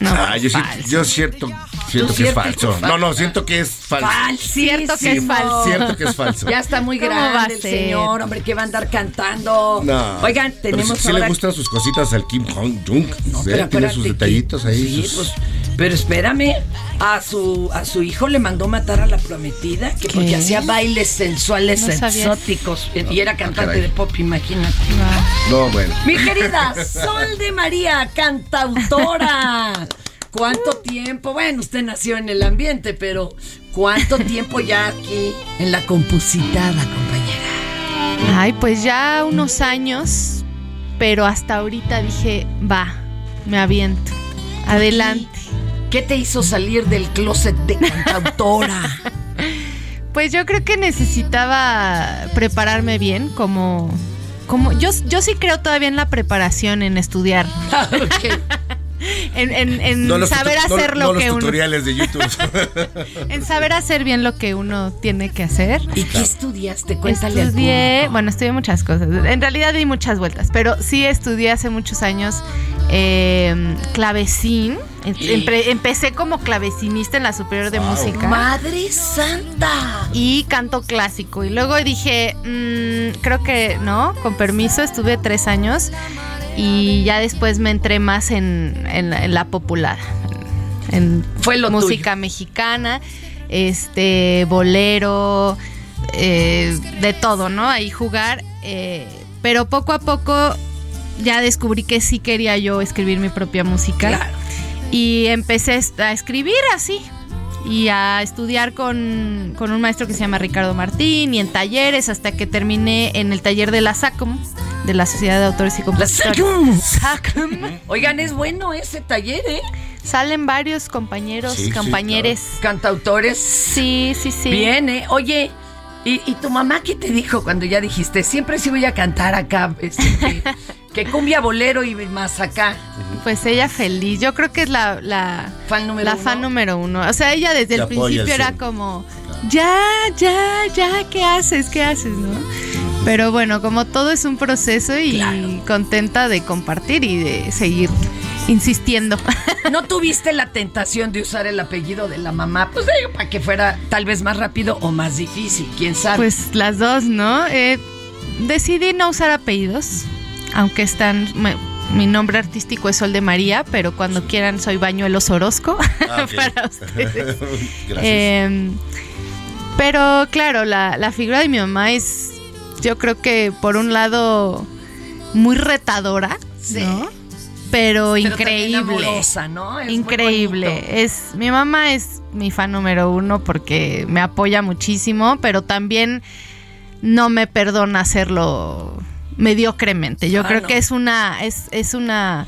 ah, yo, siento, yo siento, siento que es falso. No, no, siento que es falso.
Cierto que es falso.
Cierto que es falso. *laughs*
Ya está muy
¿Cómo va a
grande el señor, hombre, que va a andar cantando.
No.
Oigan,
Pero
tenemos
sí, sí le gustan sus cositas al Kim Jong-un.
No,
¿eh?
pero
Tiene sus detallitos ahí.
Sí,
sus-
pues, pero espérame, a su a su hijo le mandó matar a la prometida, que porque hacía bailes sensuales
No
exóticos y era cantante
caray.
de pop, imagínate.
No, bueno.
Mi querida Sol de María, *laughs* cantautora. ¿Cuánto tiempo? Bueno, usted nació en el ambiente, pero ¿cuánto *laughs* tiempo ya aquí en la compositada, compañera?
Ay, pues ya unos años. pero hasta ahorita dije, va, me aviento. Adelante.
¿Qué te hizo salir del closet de cantautora? *laughs*
Pues yo creo que necesitaba prepararme bien, como, como yo, yo sí creo todavía en la preparación, en estudiar. *laughs* en en- en
No
saber
no-
hacer
no
lo
los
que uno,
tutoriales de YouTube. *laughs*
en saber hacer bien lo que uno tiene que hacer.
¿Y qué estudiaste? Cuéntale al
Estudié, bueno, estudié muchas cosas. En realidad di muchas vueltas, pero sí estudié hace muchos años eh, clavecín. Em- empecé como clavecinista en la Superior de Música.
¡Madre santa!
Y canto clásico. Y luego dije, mm, creo que no, con permiso, estuve tres años. Y ya después me entré más en, en la, en la popular. En
Fue lo
música mexicana, este, bolero, eh, de todo, ¿no? Ahí jugar. eh, pero poco a poco ya descubrí que sí quería yo escribir mi propia música. Y empecé a escribir así. Y a estudiar con, con un maestro que se llama Ricardo Martín y en talleres hasta que terminé en el taller de la SACOM, de la Sociedad de Autores y Compositores. SACOM.
Oigan, es bueno ese taller, ¿eh?
Salen varios compañeros,
Sí, sí,
compañeres.
Cantautores.
Sí, sí, sí.
Bien, ¿eh? Oye, ¿y, y tu mamá qué te dijo cuando ya dijiste, siempre sí voy a cantar acá, este, que, cumbia bolero y más acá?
Pues ella feliz. Yo creo que es la, la
fan número
la
uno.
fan número uno. O sea, ella desde
Te
el principio era como, ya, ya, ya, ¿qué haces? ¿Qué haces? ¿No? Pero bueno, como todo es un proceso y contenta de compartir y de seguir insistiendo. *laughs*
¿No tuviste la tentación de usar el apellido de la mamá? Pues digo, para que fuera tal vez más rápido o más difícil, quién sabe.
Pues las dos, ¿no? Eh, decidí no usar apellidos, aunque están... mi nombre artístico es Sol de María, pero cuando quieran soy Bañuelos Orozco
Ah, *laughs*
para *laughs* ustedes.
Gracias.
Eh, pero claro, la, la figura de mi mamá es, yo creo que por un lado, muy retadora, ¿no? Pero,
Pero
increíble.
amorosa, ¿no? Es
increíble. Es, mi mamá es mi fan número uno porque me apoya muchísimo, pero también no me perdona hacerlo mediocremente. Yo
Ah,
creo
no.
que es una, es, es una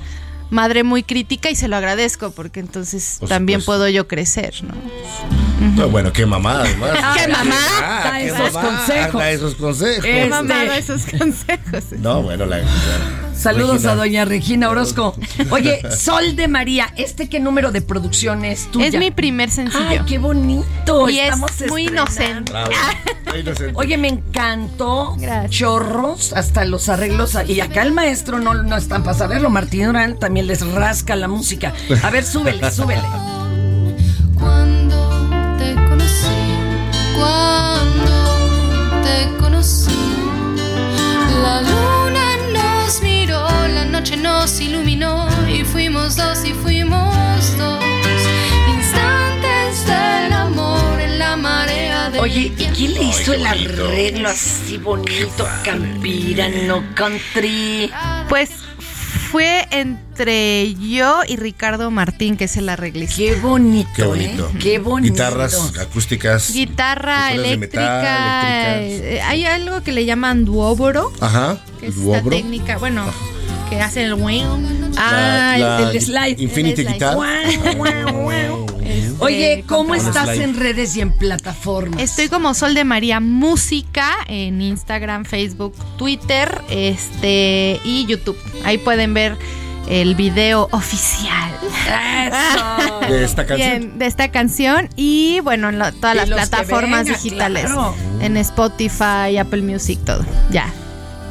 madre muy crítica y se lo agradezco porque entonces también puedo yo crecer, ¿no?
No, bueno, qué mamá, además. *laughs*
¿Qué mamá?
Ah,
Da
qué
esos
mamá,
consejos.
Da esos consejos.
Qué mamá da esos consejos.
No, bueno, la.
Saludos
Regina.
a doña Regina Orozco. Oye, *laughs* Sol de María, ¿este qué número de producción es tuya?
Es mi primer sencillo.
Ay, qué bonito.
Y es
Estamos
muy
estrenando.
inocente.
Bravo. *laughs* Muy inocente.
Oye, me encantó. Chorros, hasta los arreglos. Y acá el maestro no, no están para saberlo. Martín Durán también les rasca la música. A ver, súbele, súbele.
Cuando te conocí, cuando te conocí, la la noche nos iluminó y fuimos dos y fuimos dos. Instantes del amor en la marea de
Oye, ¿y quién le hizo
Ay,
el arreglo así bonito? Campirano country.
Pues fue entre yo y Ricardo Martín, que es el arreglista.
Qué bonito,
Qué bonito.
¿eh? Qué bonito.
Guitarras acústicas.
Guitarra eléctrica.
metal,
eh, hay algo que le llaman duóboro,
Ajá.
que es
duobro.
esta técnica, bueno, que hace el wow.
Ah,
La-
el,
la
el slide.
Infinity
El slide.
Guitar. *laughs*
Este,
Oye, ¿cómo estás en redes y en plataformas?
Estoy como Sol de María Música en Instagram, Facebook, Twitter, este y YouTube. Ahí pueden ver el video oficial.
Eso. *laughs*
De esta canción.
Bien, de esta canción y bueno, en lo- todas
Y
las plataformas
vengan,
digitales.
claro.
En Spotify, Apple Music, todo. Ya.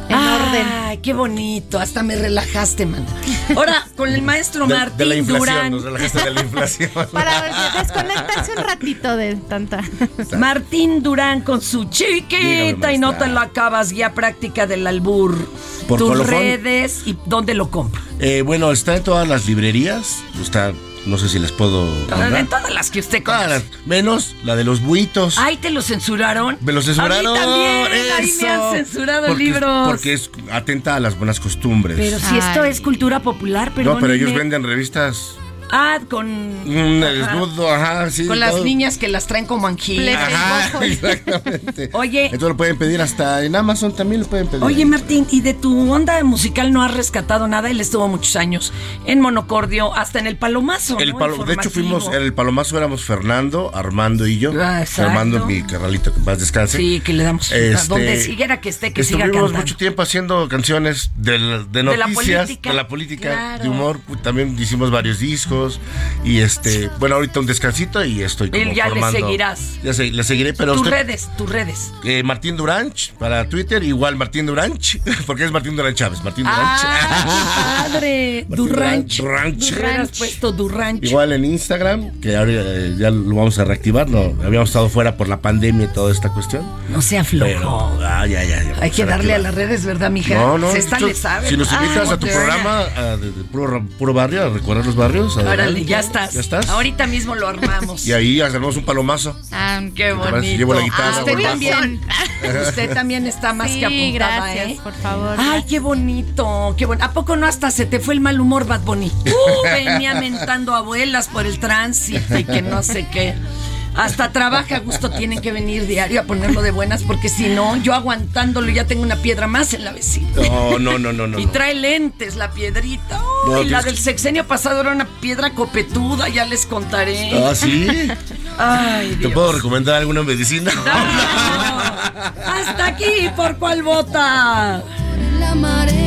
En orden.
Ay, qué bonito. Hasta me relajaste, man. Ahora, con el maestro
De,
Martín
de la inflación,
Durán.
nos relajaste de la inflación. *laughs*
Para desconectarse un ratito de tanta.
Martín Durán con su chiquita y no te lo acabas, guía práctica del albur.
Por
Tus
colofón.
redes y dónde lo compro.
Eh, bueno, está en todas las librerías. Está, no sé si les puedo.
Todas las que usted
Todas
conoce.
las- menos la de los buitos.
Ay, te lo censuraron.
Me los censuraron.
A mí también. Ahí me han censurado
porque,
libros.
Porque es atenta a las buenas costumbres.
Pero si esto es cultura popular, pero
no, pero ellos venden revistas
Ah, con.
Un desnudo, ajá, sí.
con las niñas que las traen como angilas.
Ajá, *laughs* exactamente.
Oye,
Entonces lo pueden pedir hasta en Amazon también lo pueden pedir.
Oye, Martín, ¿y de tu onda musical no has rescatado nada? Él estuvo muchos años en Monocordio, hasta en el Palomazo.
El
¿no?
palo- de hecho, fuimos, en el Palomazo éramos Fernando, Armando y yo.
Ah, exacto.
Armando, mi carnalito, que más descanse.
Sí, que le damos.
Este,
donde siguiera que esté, que siga
Estuvimos
cantando.
mucho tiempo haciendo canciones del- de,
De la
noticias,
política.
de la política,
Claro.
de humor. También hicimos varios discos. Y este, bueno, ahorita un descansito y estoy como
Y ya le seguirás.
Ya sé, le seguiré, pero
tus redes, tus redes.
eh, Martín Duranch para Twitter, igual Martín Duranch, *laughs* porque es Martín Duranch Chávez, Martín Duranch.
¡Ah, qué padre! Durranch. Tú hubieras puesto Durranch.
Igual en Instagram, que ahora eh, ya lo vamos a reactivar, no, habíamos estado fuera por la pandemia y toda esta cuestión.
No sea flojo.
Pero, ah, ya, ya, ya,
Hay que
a
darle a las redes, ¿verdad, mija?
No, no,
Se está,
yo-
le sabe.
Si nos invitas
Ah,
a tu programa a de, de puro, puro barrio, a recorrer los barrios.
Órale, ya estás.
Ya estás.
Ahorita mismo lo armamos.
Y ahí hacemos un palomazo.
Ah,
qué bonito.
Llevo la guitarra,
Ah, usted también. *laughs* Usted también está más
Sí,
que apuntada,
gracias,
¿eh?
por favor.
Ay, qué bonito, qué bonito. ¿A poco no hasta se te fue el mal humor, Bad Bunny? *laughs* Uh, venía mentando abuelas por el tránsito y que no sé qué. Hasta trabaja a gusto, tienen que venir diario a ponerlo de buenas porque si no, yo aguantándolo ya tengo una piedra más en la vecina.
No, no, no, no, no.
Y trae lentes la piedrita.
No,
la del sexenio pasado era una piedra copetuda, ya les contaré.
Ah, sí.
Ay,
¿Te
Dios.
puedo recomendar alguna medicina? *laughs*
Hasta aquí, ¿por cuál vota?
La marea